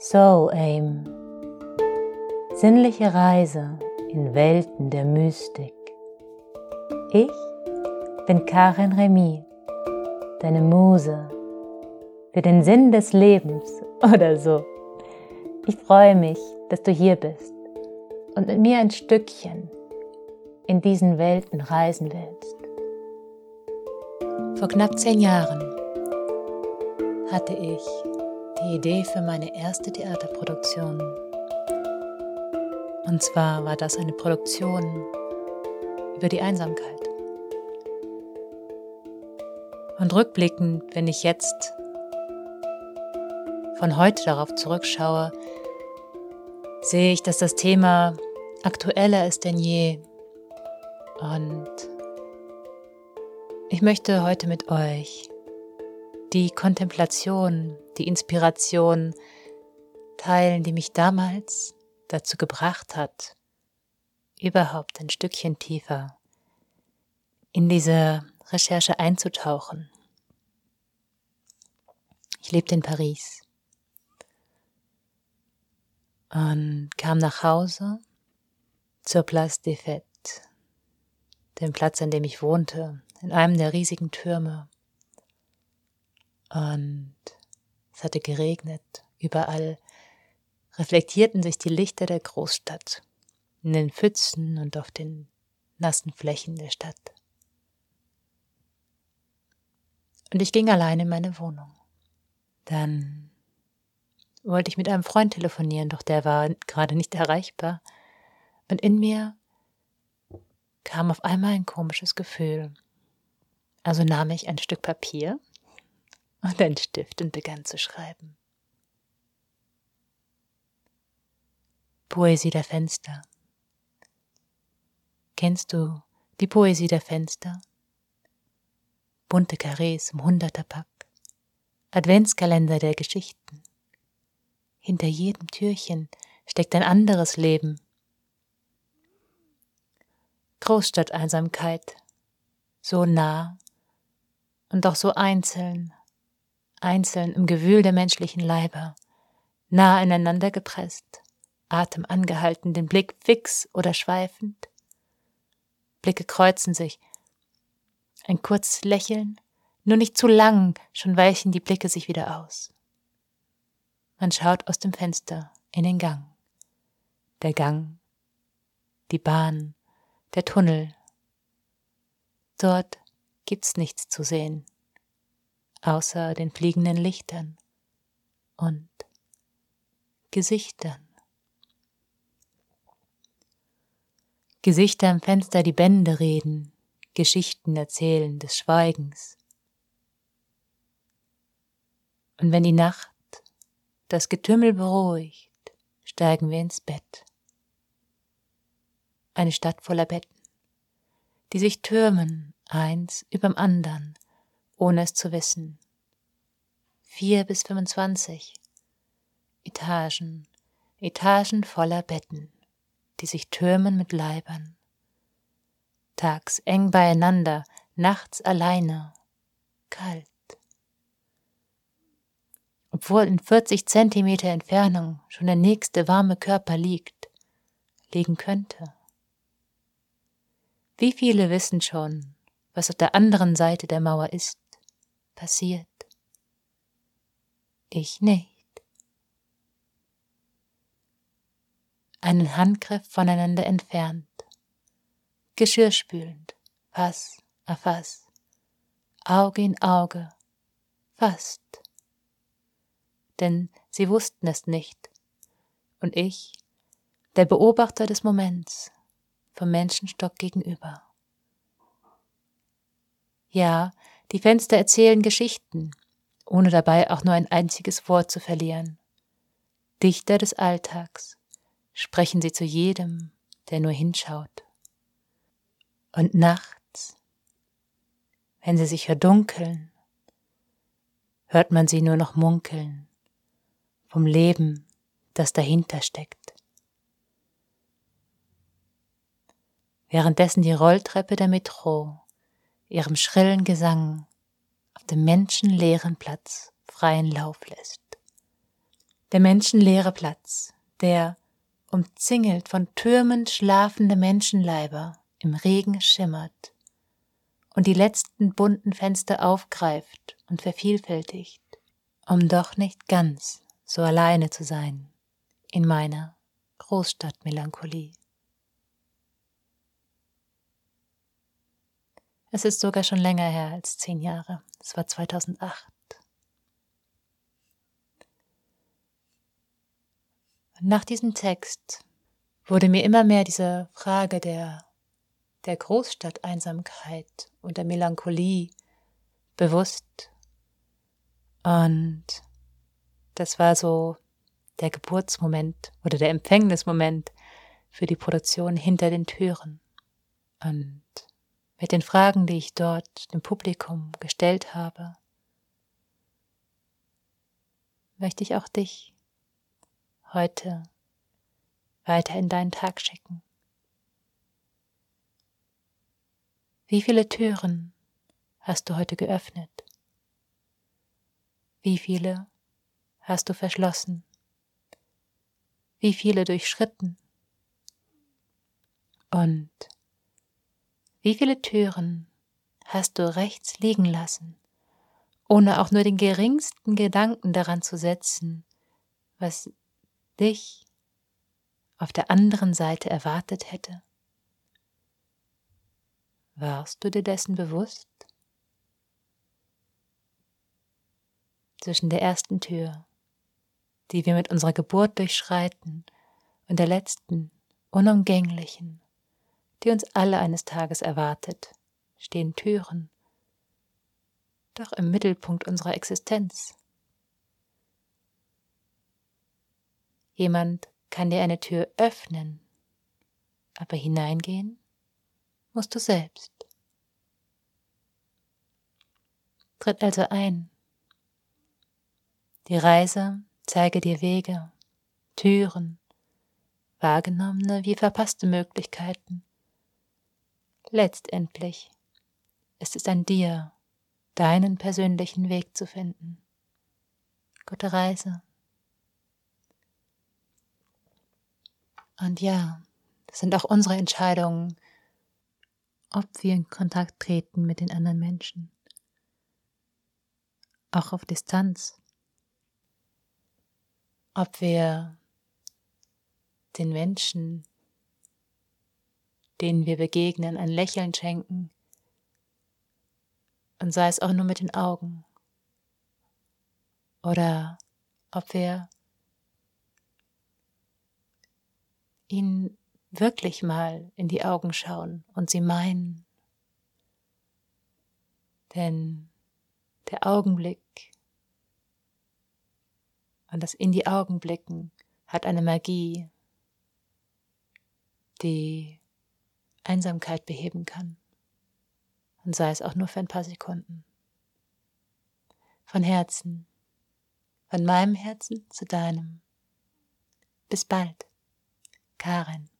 Soul Aim. Sinnliche Reise in Welten der Mystik. Ich bin Karin Remy, deine Muse für den Sinn des Lebens oder so. Ich freue mich, dass du hier bist und mit mir ein Stückchen in diesen Welten reisen willst. Vor knapp zehn Jahren hatte ich die Idee für meine erste Theaterproduktion. Und zwar war das eine Produktion über die Einsamkeit. Und rückblickend, wenn ich jetzt von heute darauf zurückschaue, sehe ich, dass das Thema aktueller ist denn je. Und ich möchte heute mit euch die Kontemplation, die Inspiration teilen, die mich damals dazu gebracht hat, überhaupt ein Stückchen tiefer in diese Recherche einzutauchen. Ich lebte in Paris und kam nach Hause zur Place des Fêtes, dem Platz, an dem ich wohnte, in einem der riesigen Türme. Und es hatte geregnet. Überall reflektierten sich die Lichter der Großstadt in den Pfützen und auf den nassen Flächen der Stadt. Und ich ging allein in meine Wohnung. Dann wollte ich mit einem Freund telefonieren, doch der war gerade nicht erreichbar. Und in mir kam auf einmal ein komisches Gefühl. Also nahm ich ein Stück Papier und einen Stift und begann zu schreiben. Poesie der Fenster. Kennst du die Poesie der Fenster? Bunte Karrees im Hunderterpack, Adventskalender der Geschichten. Hinter jedem Türchen steckt ein anderes Leben. Großstadteinsamkeit, so nah und doch so einzeln einzeln im Gewühl der menschlichen Leiber, nah aneinander gepresst, Atem angehalten, den Blick fix oder schweifend. Blicke kreuzen sich. Ein kurzes Lächeln, nur nicht zu lang, schon weichen die Blicke sich wieder aus. Man schaut aus dem Fenster in den Gang. Der Gang, die Bahn, der Tunnel. Dort gibt's nichts zu sehen außer den fliegenden Lichtern und Gesichtern. Gesichter am Fenster, die Bände reden, Geschichten erzählen des Schweigens. Und wenn die Nacht das Getümmel beruhigt, steigen wir ins Bett. Eine Stadt voller Betten, die sich türmen, eins überm andern, ohne es zu wissen. Vier bis 25 Etagen, Etagen voller Betten, die sich türmen mit Leibern. Tags eng beieinander, nachts alleine, kalt. Obwohl in 40 Zentimeter Entfernung schon der nächste warme Körper liegt, liegen könnte. Wie viele wissen schon, was auf der anderen Seite der Mauer ist? passiert. Ich nicht. Einen Handgriff voneinander entfernt, geschirrspülend, Fass a Fass, Auge in Auge, fast. Denn sie wussten es nicht, und ich, der Beobachter des Moments, vom Menschenstock gegenüber. Ja, die Fenster erzählen Geschichten, ohne dabei auch nur ein einziges Wort zu verlieren. Dichter des Alltags sprechen sie zu jedem, der nur hinschaut. Und nachts, wenn sie sich verdunkeln, hört man sie nur noch munkeln vom Leben, das dahinter steckt. Währenddessen die Rolltreppe der Metro ihrem schrillen Gesang dem menschenleeren Platz freien Lauf lässt. Der menschenleere Platz, der, umzingelt von türmend schlafende Menschenleiber, im Regen schimmert und die letzten bunten Fenster aufgreift und vervielfältigt, um doch nicht ganz so alleine zu sein in meiner Großstadtmelancholie. Es ist sogar schon länger her als zehn Jahre. Es war 2008. Und nach diesem Text wurde mir immer mehr diese Frage der, der Großstadteinsamkeit und der Melancholie bewusst. Und das war so der Geburtsmoment oder der Empfängnismoment für die Produktion hinter den Türen. Und mit den Fragen, die ich dort dem Publikum gestellt habe, möchte ich auch dich heute weiter in deinen Tag schicken. Wie viele Türen hast du heute geöffnet? Wie viele hast du verschlossen? Wie viele durchschritten? Und wie viele Türen hast du rechts liegen lassen, ohne auch nur den geringsten Gedanken daran zu setzen, was dich auf der anderen Seite erwartet hätte? Warst du dir dessen bewusst? Zwischen der ersten Tür, die wir mit unserer Geburt durchschreiten, und der letzten, unumgänglichen, die uns alle eines Tages erwartet, stehen Türen, doch im Mittelpunkt unserer Existenz. Jemand kann dir eine Tür öffnen, aber hineingehen musst du selbst. Tritt also ein. Die Reise zeige dir Wege, Türen, wahrgenommene wie verpasste Möglichkeiten, Letztendlich ist es an dir, deinen persönlichen Weg zu finden. Gute Reise. Und ja, das sind auch unsere Entscheidungen, ob wir in Kontakt treten mit den anderen Menschen. Auch auf Distanz. Ob wir den Menschen denen wir begegnen, ein Lächeln schenken, und sei es auch nur mit den Augen, oder ob wir ihnen wirklich mal in die Augen schauen und sie meinen. Denn der Augenblick und das in die Augen blicken hat eine Magie, die Einsamkeit beheben kann. Und sei es auch nur für ein paar Sekunden. Von Herzen, von meinem Herzen zu deinem. Bis bald, Karen.